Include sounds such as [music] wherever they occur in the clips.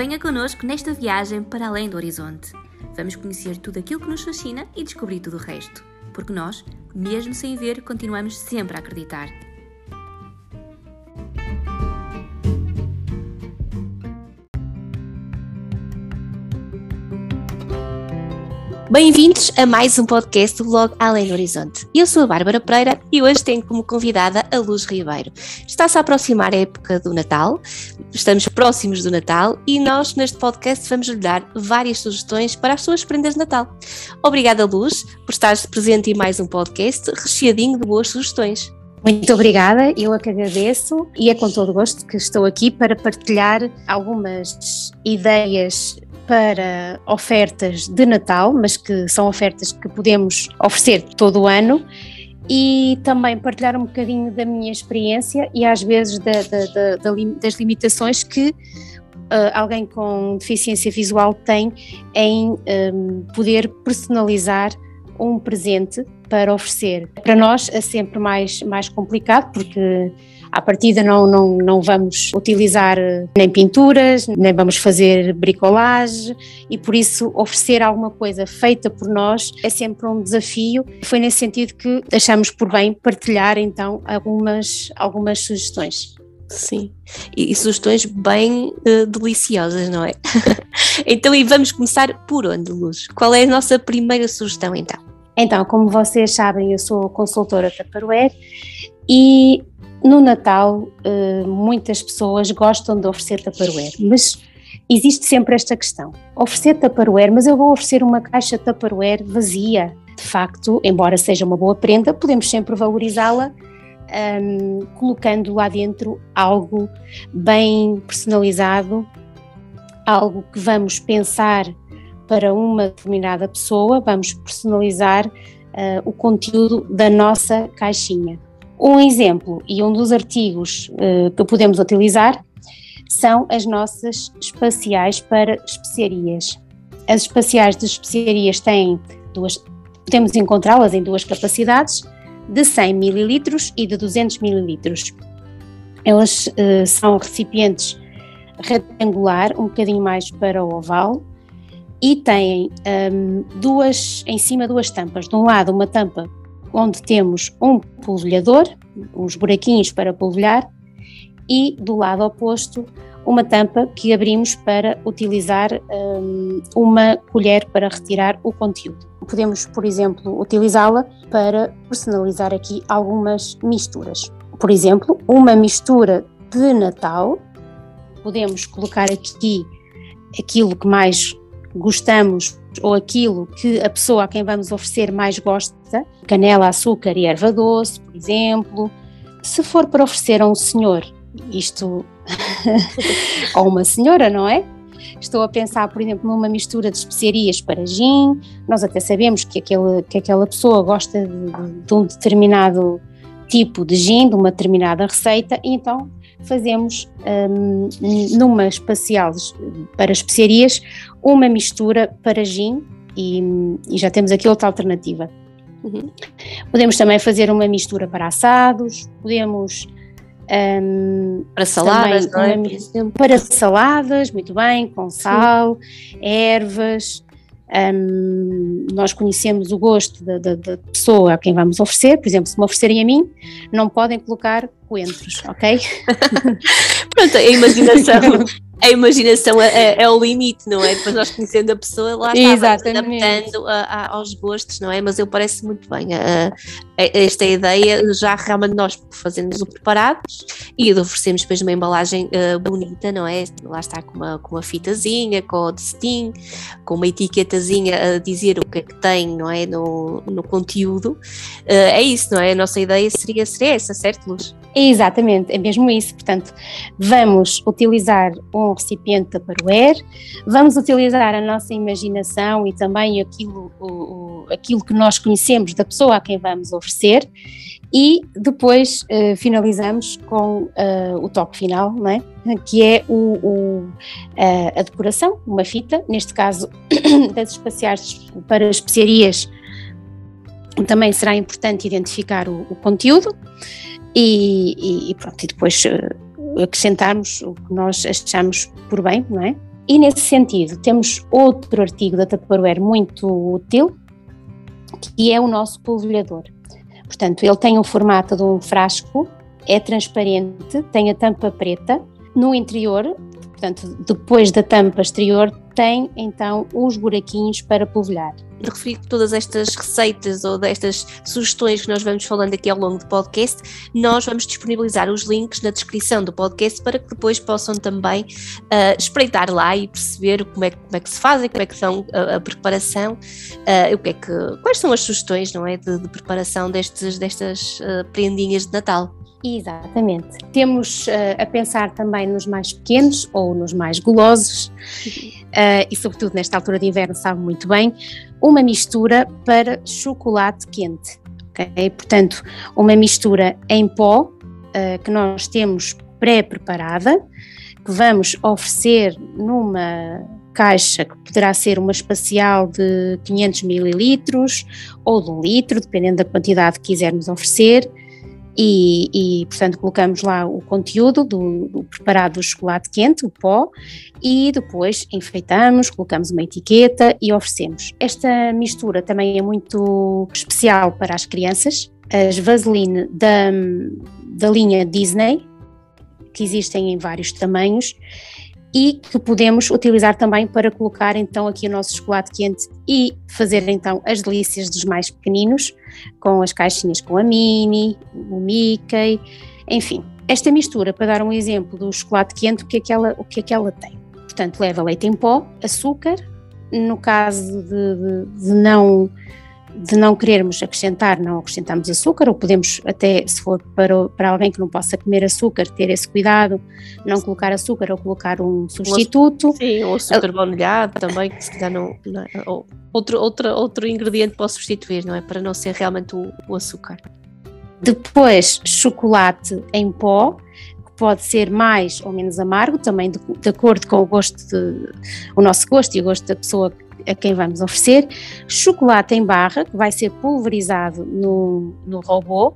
Venha connosco nesta viagem para além do horizonte. Vamos conhecer tudo aquilo que nos fascina e descobrir tudo o resto. Porque nós, mesmo sem ver, continuamos sempre a acreditar. Bem-vindos a mais um podcast do blog Além do Horizonte. Eu sou a Bárbara Pereira e hoje tenho como convidada a Luz Ribeiro. Está-se a aproximar a época do Natal, estamos próximos do Natal e nós neste podcast vamos lhe dar várias sugestões para as suas prendas de Natal. Obrigada, Luz, por estar presente em mais um podcast recheadinho de boas sugestões. Muito obrigada, eu é que agradeço e é com todo gosto que estou aqui para partilhar algumas ideias para ofertas de Natal, mas que são ofertas que podemos oferecer todo o ano e também partilhar um bocadinho da minha experiência e às vezes da, da, da, das limitações que uh, alguém com deficiência visual tem em um, poder personalizar um presente para oferecer. Para nós é sempre mais, mais complicado porque à partida não, não, não vamos utilizar eh, nem pinturas, nem vamos fazer bricolagem e por isso oferecer alguma coisa feita por nós é sempre um desafio. Foi nesse sentido que achamos por bem partilhar então algumas, algumas sugestões. Sim, e, e sugestões bem uh, deliciosas, não é? [laughs] então, e vamos começar por onde, Luz? Qual é a nossa primeira sugestão então? Então, como vocês sabem, eu sou consultora Tupperware e no Natal, eh, muitas pessoas gostam de oferecer Tupperware, mas existe sempre esta questão: oferecer Tupperware, mas eu vou oferecer uma caixa Tupperware vazia. De facto, embora seja uma boa prenda, podemos sempre valorizá-la um, colocando lá dentro algo bem personalizado, algo que vamos pensar para uma determinada pessoa, vamos personalizar uh, o conteúdo da nossa caixinha. Um exemplo e um dos artigos uh, que podemos utilizar são as nossas espaciais para especiarias. As espaciais de especiarias têm duas, podemos encontrá-las em duas capacidades, de 100 ml e de 200 ml. Elas uh, são recipientes retangular, um bocadinho mais para o oval, e têm um, duas, em cima duas tampas. De um lado, uma tampa onde temos um polvilhador, uns buraquinhos para polvilhar, e do lado oposto uma tampa que abrimos para utilizar um, uma colher para retirar o conteúdo. Podemos, por exemplo, utilizá-la para personalizar aqui algumas misturas. Por exemplo, uma mistura de Natal, podemos colocar aqui aquilo que mais gostamos ou aquilo que a pessoa a quem vamos oferecer mais gosta, canela, açúcar e erva doce, por exemplo. Se for para oferecer a um senhor, isto, [laughs] ou uma senhora, não é? Estou a pensar, por exemplo, numa mistura de especiarias para gin. Nós até sabemos que, aquele, que aquela pessoa gosta de, de um determinado tipo de gin, de uma determinada receita, e então fazemos um, numa espacial para especiarias uma mistura para gin e, e já temos aqui outra alternativa. Uhum. Podemos também fazer uma mistura para assados, podemos um, para saladas, é? para saladas, muito bem, com sal, Sim. ervas, um, nós conhecemos o gosto da, pessoa a quem vamos oferecer, por exemplo, se me oferecerem a mim, não podem colocar coentros, ok? [laughs] Pronto, a imaginação [laughs] a imaginação é, é, é, o limite, não é? Depois nós conhecendo a pessoa, lá está, adaptando a, a, aos gostos, não é? Mas eu parece muito bem a, esta ideia, já realmente nós fazemos o preparados e oferecemos depois uma embalagem uh, bonita, não é? Lá está com uma, com uma fitazinha, com o destino, com uma etiquetazinha a dizer o que é que tem, não é? No, no conteúdo. Uh, é isso, não é? A nossa ideia seria, seria essa, certo, Luz? Exatamente, é mesmo isso. Portanto, vamos utilizar um recipiente Tupperware, vamos utilizar a nossa imaginação e também aquilo, o, o, aquilo que nós conhecemos da pessoa a quem vamos oferecer e depois uh, finalizamos com uh, o toque final, não é? que é o, o uh, a decoração, uma fita, neste caso [coughs] das espaciais para especiarias, também será importante identificar o, o conteúdo e, e, pronto, e depois uh, acrescentarmos o que nós achamos por bem, não é? E nesse sentido, temos outro artigo da Tupperware muito útil, que é o nosso polvilhador. Portanto, ele tem o formato de um frasco, é transparente, tem a tampa preta. No interior, portanto, depois da tampa exterior, tem então os buraquinhos para polvilhar referi que todas estas receitas ou destas sugestões que nós vamos falando aqui ao longo do podcast, nós vamos disponibilizar os links na descrição do podcast para que depois possam também uh, espreitar lá e perceber como é, como é que se fazem, como é que são a, a preparação, uh, o que é que, quais são as sugestões não é, de, de preparação destes, destas uh, prendinhas de Natal. Exatamente. Temos uh, a pensar também nos mais pequenos ou nos mais golosos, uh, e sobretudo nesta altura de inverno sabe muito bem, uma mistura para chocolate quente. Okay? Portanto, uma mistura em pó uh, que nós temos pré-preparada, que vamos oferecer numa caixa que poderá ser uma espacial de 500 mililitros ou de um litro, dependendo da quantidade que quisermos oferecer e, e, portanto colocamos lá o conteúdo do, do, preparado do chocolate quente, o pó, e depois enfeitamos, colocamos uma etiqueta e oferecemos. Esta mistura também é muito especial para as crianças. As Vaseline da, da linha Disney, que existem em vários tamanhos, e que podemos utilizar também para colocar então aqui o nosso chocolate quente e fazer então as delícias dos mais pequeninos, com as caixinhas com a Mini, o Mickey, enfim. Esta mistura, para dar um exemplo do chocolate quente, o que é que ela, o que é que ela tem? Portanto, leva leite em pó, açúcar, no caso de, de, de não de não querermos acrescentar, não acrescentamos açúcar, ou podemos até, se for para, para alguém que não possa comer açúcar, ter esse cuidado, não colocar açúcar ou colocar um substituto. Sim, ou açúcar baunilhado também, que se calhar não, não é, ou outro, outro, outro ingrediente para substituir, não é? Para não ser realmente o, o açúcar. Depois, chocolate em pó, que pode ser mais ou menos amargo, também de, de acordo com o gosto, de, o nosso gosto e o gosto da pessoa a quem vamos oferecer, chocolate em barra, que vai ser pulverizado no, no robô,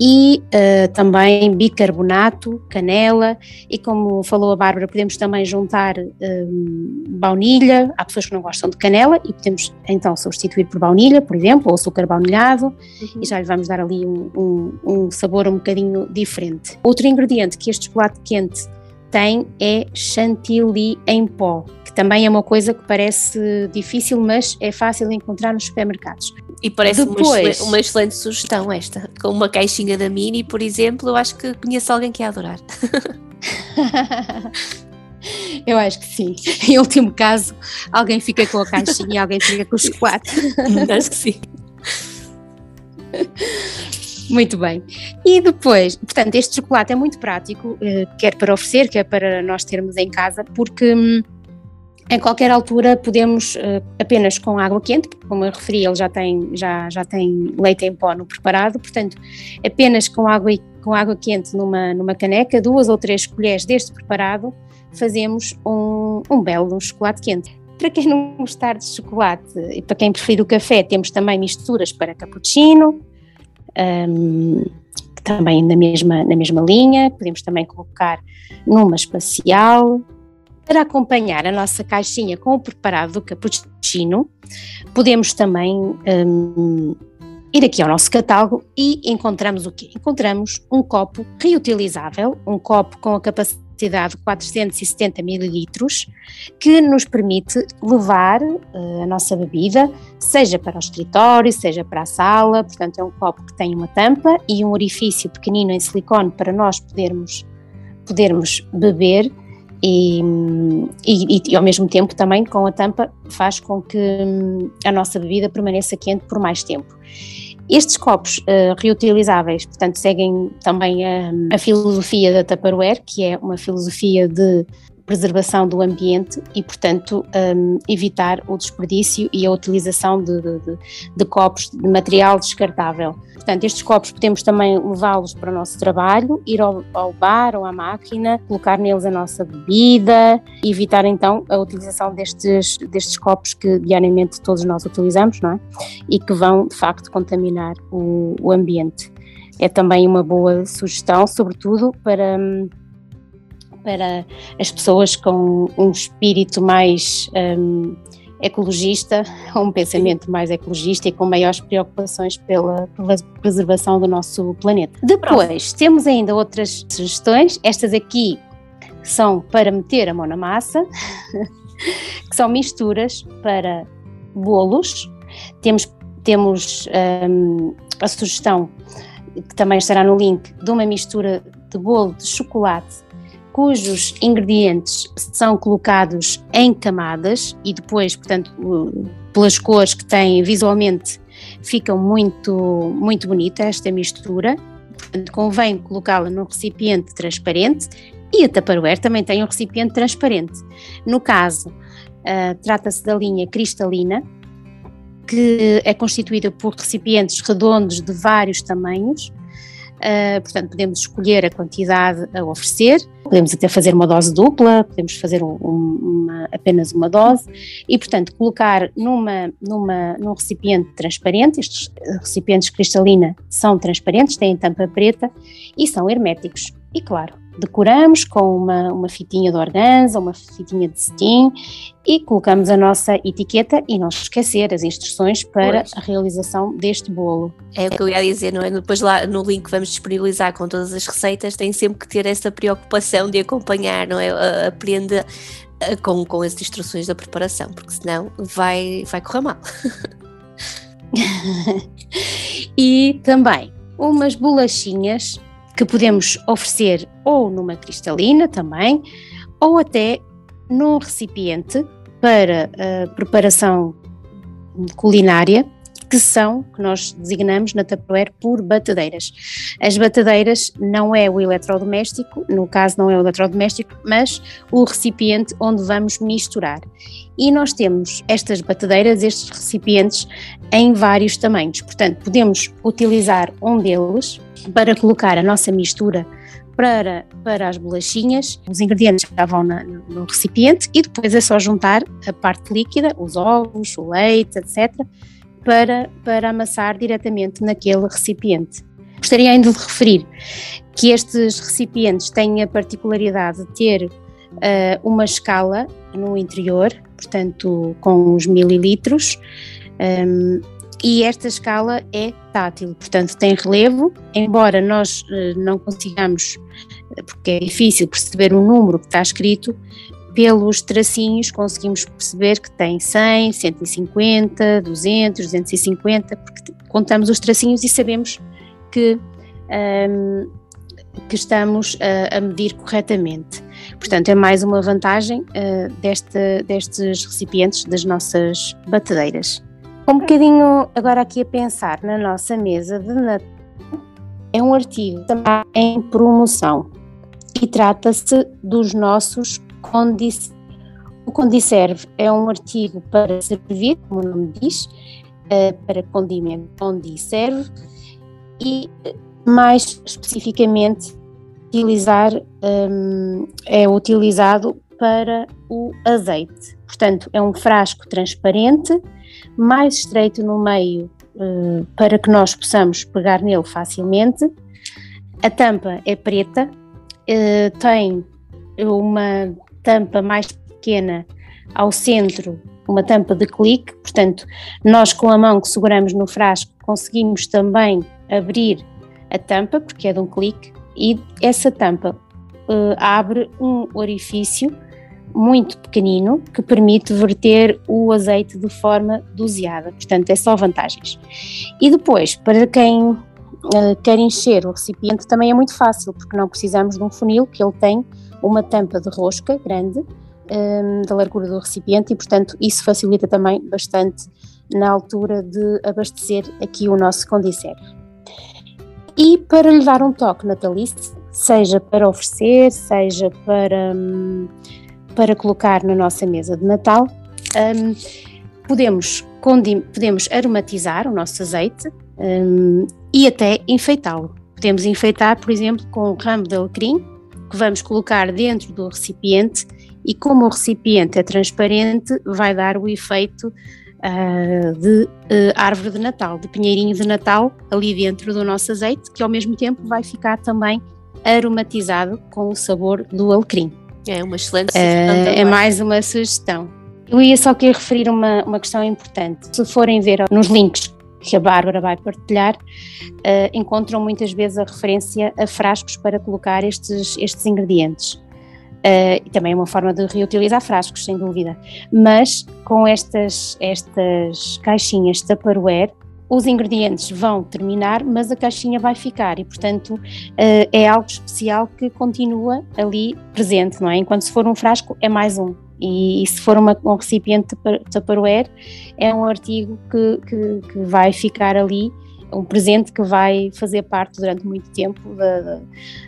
e uh, também bicarbonato, canela e como falou a Bárbara, podemos também juntar um, baunilha, há pessoas que não gostam de canela e podemos então substituir por baunilha, por exemplo, ou açúcar baunilhado uhum. e já lhe vamos dar ali um, um, um sabor um bocadinho diferente. Outro ingrediente que este chocolate quente tem é chantilly em pó, que também é uma coisa que parece difícil, mas é fácil de encontrar nos supermercados. E parece Depois, uma, excelente, uma, excelente, sugestão esta. Com uma caixinha da Mini, por exemplo, eu acho que conheço alguém que ia adorar. [laughs] Eu acho que sim. [laughs] Em último caso, alguém fica com a caixinha e alguém fica com o chocolate. [laughs] acho que sim. Muito bem. E depois, portanto, este chocolate é muito prático, eh, quer para oferecer, quer para nós termos em casa, porque hum, em qualquer altura podemos eh, apenas com água quente, como eu referi, ele já tem, já, já tem leite em pó no preparado, portanto, apenas com água, com água quente numa, numa caneca, duas ou três colheres deste preparado, fazemos um, um belo chocolate quente. Para quem não gostar de chocolate e para quem preferir o café, temos também misturas para cappuccino, um, também na mesma, na mesma linha, podemos também colocar numa espacial. Para acompanhar a nossa caixinha com o preparado do cappuccino, podemos também um, ir aqui ao nosso catálogo e encontramos o quê? Encontramos um copo reutilizável, um copo com a capacidade quantidade de 470 mililitros, que nos permite levar uh, a nossa bebida, seja para o escritório, seja para a sala, portanto é um copo que tem uma tampa e um orifício pequenino em silicone para nós podermos, podermos beber e, e, e, ao mesmo tempo também com a tampa faz com que hum, a nossa bebida permaneça quente por mais tempo. Estes copos uh, reutilizáveis, portanto, seguem também a, a filosofia da Tupperware, que é uma filosofia de preservação do ambiente e, portanto, um, evitar o desperdício e a utilização de, de, de, copos de material descartável. Portanto, estes copos podemos também levá-los para o nosso trabalho, ir ao, ao, bar ou à máquina, colocar neles a nossa bebida, evitar então a utilização destes, destes copos que diariamente todos nós utilizamos, não é? E que vão, de facto, contaminar o, o ambiente. É também uma boa sugestão, sobretudo para hum, para as pessoas com um espírito mais um, ecologista, [laughs] um pensamento mais ecologista e com maiores preocupações pela, pela preservação do nosso planeta. Depois, temos ainda outras sugestões, estas aqui são para meter a mão na massa, [laughs] que são misturas para bolos. Temos, temos um, a sugestão, que também estará no link, de uma mistura de bolo de chocolate cujos ingredientes são colocados em camadas e depois, portanto, pelas cores que têm visualmente, ficam muito, muito bonita esta mistura. Portanto, convém colocá-la num recipiente transparente e a Tupperware também tem um recipiente transparente. No caso, uh, trata-se da linha cristalina, que é constituída por recipientes redondos de vários tamanhos, Uh, portanto, podemos escolher a quantidade a oferecer, podemos até fazer uma dose dupla, podemos fazer um, uma, apenas uma dose e, portanto, colocar numa, numa, num recipiente transparente, estes recipientes cristalina são transparentes, têm tampa preta e são herméticos. E claro, decoramos com uma, uma fitinha de organza, uma fitinha de cetim e colocamos a nossa etiqueta e não esquecer as instruções para pois. a realização deste bolo. É o que eu ia dizer, não é? Depois lá no link que vamos disponibilizar com todas as receitas, tem sempre que ter essa preocupação de acompanhar, não é? Aprenda com, com as instruções da preparação, porque senão vai, vai correr mal. [laughs] e também umas bolachinhas que podemos oferecer ou numa cristalina também, ou até num recipiente para a preparação culinária, que são, que nós designamos na Tupperware por batedeiras. As batedeiras não é o eletrodoméstico, no caso não é o eletrodoméstico, mas o recipiente onde vamos misturar. E nós temos estas batedeiras, estes recipientes, em vários tamanhos. Portanto, podemos utilizar um deles para colocar a nossa mistura para, para as bolachinhas, os ingredientes já vão na, no recipiente e depois é só juntar a parte líquida, os ovos, o leite, etc., para, para amassar diretamente naquele recipiente. Gostaria ainda de referir que estes recipientes têm a particularidade de ter uh, uma escala no interior, portanto, com os mililitros, um, e esta escala é tátil, portanto tem relevo, embora nós uh, não consigamos, porque é difícil perceber o número que está escrito, pelos tracinhos conseguimos perceber que tem 100, 150, 200, 250, porque contamos os tracinhos e sabemos que, um, que estamos a, a, medir corretamente. Portanto, é mais uma vantagem uh, deste, destes recipientes das nossas batedeiras. Um bocadinho agora aqui a pensar na nossa mesa de Natal, é um artigo também em promoção e trata-se dos nossos O condicerve é um artigo para servir, como o nome diz, eh, para condimento condicerve e mais especificamente utilizar um, é utilizado para o azeite. Portanto, é um frasco transparente mais estreito no meio uh, para que nós possamos pegar nele facilmente. A tampa é preta, tem uma tampa mais pequena ao centro, uma tampa de clique, portanto, nós com a mão que seguramos no frasco conseguimos também abrir a tampa, porque é de um clique, e essa tampa uh, abre um orifício muito pequenino que permite verter o azeite de forma doseada, portanto é só vantagens. E depois, para quem uh, quer encher o recipiente também é muito fácil, porque não precisamos de um funil que ele tem uma tampa de rosca grande um, ehm, da largura do recipiente e portanto isso facilita também bastante na altura de abastecer aqui o nosso condicer. E para lhe dar um toque natalício, seja para oferecer, seja para um, para colocar na nossa mesa de Natal. Um, podemos, podemos aromatizar o nosso azeite e até enfeitá-lo. Podemos enfeitar, por exemplo, com um ramo de alecrim que vamos colocar dentro do recipiente e como o recipiente é transparente, vai dar o efeito uh, de uh, árvore de Natal, de pinheirinho de Natal ali dentro do nosso azeite, que ao mesmo tempo vai ficar também aromatizado com o sabor do alecrim. É uma excelente sugestão. Uh, é mais uma sugestão. Eu ia só querer referir uma, uma questão importante. Se forem ver nos links que a Bárbara vai partilhar, uh, encontram muitas vezes a referência a frascos para colocar estes, estes ingredientes. Uh, e também é uma forma de reutilizar frascos, sem dúvida. Mas com estas, estas caixinhas Tupperware, os ingredientes vão terminar, mas a caixinha vai ficar e, portanto, uh, é algo especial que continua ali presente, não é? Enquanto se for um frasco, é mais um. E, e se for uma, um recipiente Tupperware, é um artigo que, que, que vai ficar ali um presente que vai fazer parte durante muito tempo da,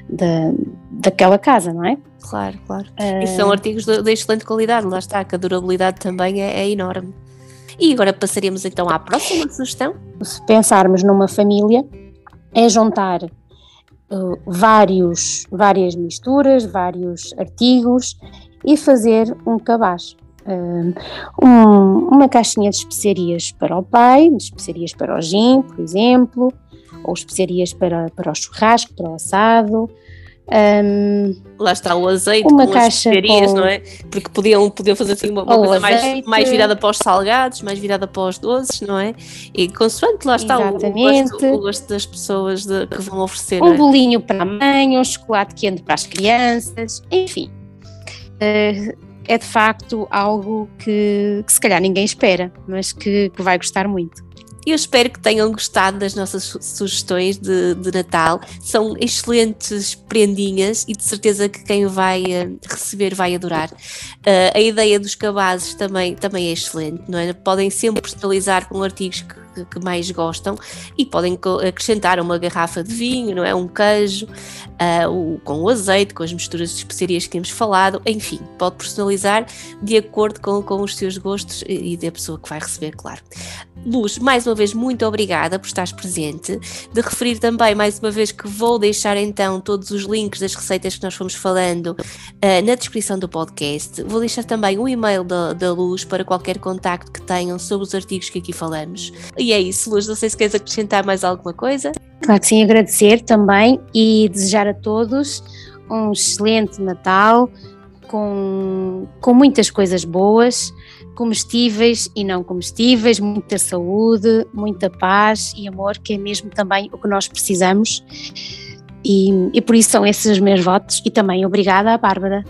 da, daquela casa, não é? Claro, claro. Uh... E são artigos de, de, excelente qualidade, lá está, que a durabilidade também é, é enorme. E agora passaremos então à próxima sugestão. Se pensarmos numa família, é juntar uh, vários, várias misturas, vários artigos e fazer um cabaz um, uma caixinha de especiarias para o pai, de especiarias para o gin, por exemplo, ou especiarias para, para o churrasco, para o assado. Um, Lá está o azeite uma com caixa as especiarias, com... não é? Porque podiam, podiam fazer assim uma, uma coisa mais, mais virada para os salgados, mais virada para os doces, não é? E consoante lá está o, o, gosto, o, gosto, das pessoas de, que vão oferecer. Um é? bolinho para a mãe, um chocolate quente para as crianças, enfim. Uh, é de facto algo que, que se calhar ninguém espera, mas que, que vai gostar muito. Eu espero que tenham gostado das nossas sugestões de, de, Natal. São excelentes prendinhas e de certeza que quem vai uh, receber vai adorar. Uh, a ideia dos cabazes também, também é excelente, não é? Podem sempre personalizar com artigos que que, que, mais gostam e podem acrescentar uma garrafa de vinho, não é? Um queijo, uh, o, com o azeite, com as misturas de especiarias que temos falado, enfim, pode personalizar de acordo com, com os seus gostos e da pessoa que vai receber, claro. Luz, mais uma vez, muito obrigada por estares presente. De referir também, mais uma vez, que vou deixar então todos os links das receitas que nós fomos falando uh, na descrição do podcast. Vou deixar também o e-mail da, da Luz para qualquer contacto que tenham sobre os artigos que aqui falamos. E é isso, Luz. Não sei se queres acrescentar mais alguma coisa. Claro que sim, agradecer também e desejar a todos um excelente Natal com, com muitas coisas boas, comestíveis e não comestíveis, muita saúde, muita paz e amor, que é mesmo também o que nós precisamos. E, e por isso são esses os meus votos. E também obrigada à Bárbara.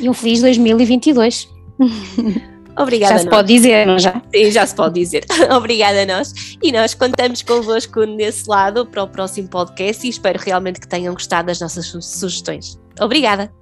E um feliz 2022. [laughs] Obrigada. Já se pode dizer, não já? Sim, já se pode dizer. [laughs] Obrigada a nós. E nós contamos convosco nesse lado para o próximo podcast e espero realmente que tenham gostado das nossas sugestões. Obrigada.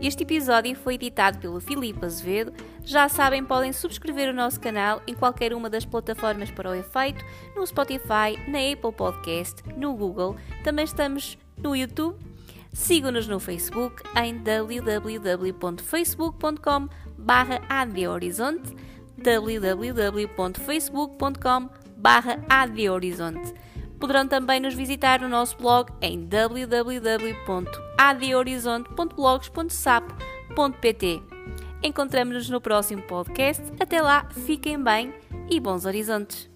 Este episódio foi editado pelo Filipe Azevedo. Já sabem, podem subscrever o nosso canal em qualquer uma das plataformas para o efeito, no Spotify, na Apple Podcast, no Google. Também estamos no YouTube Sigam-nos no Facebook em www.facebook.com barra adhorizonte www.facebook.com barra adhorizonte Poderão também nos visitar no nosso blog em www.adhorizonte.blogs.sapo.pt Encontramos-nos no próximo podcast. Até lá, fiquem bem e bons horizontes!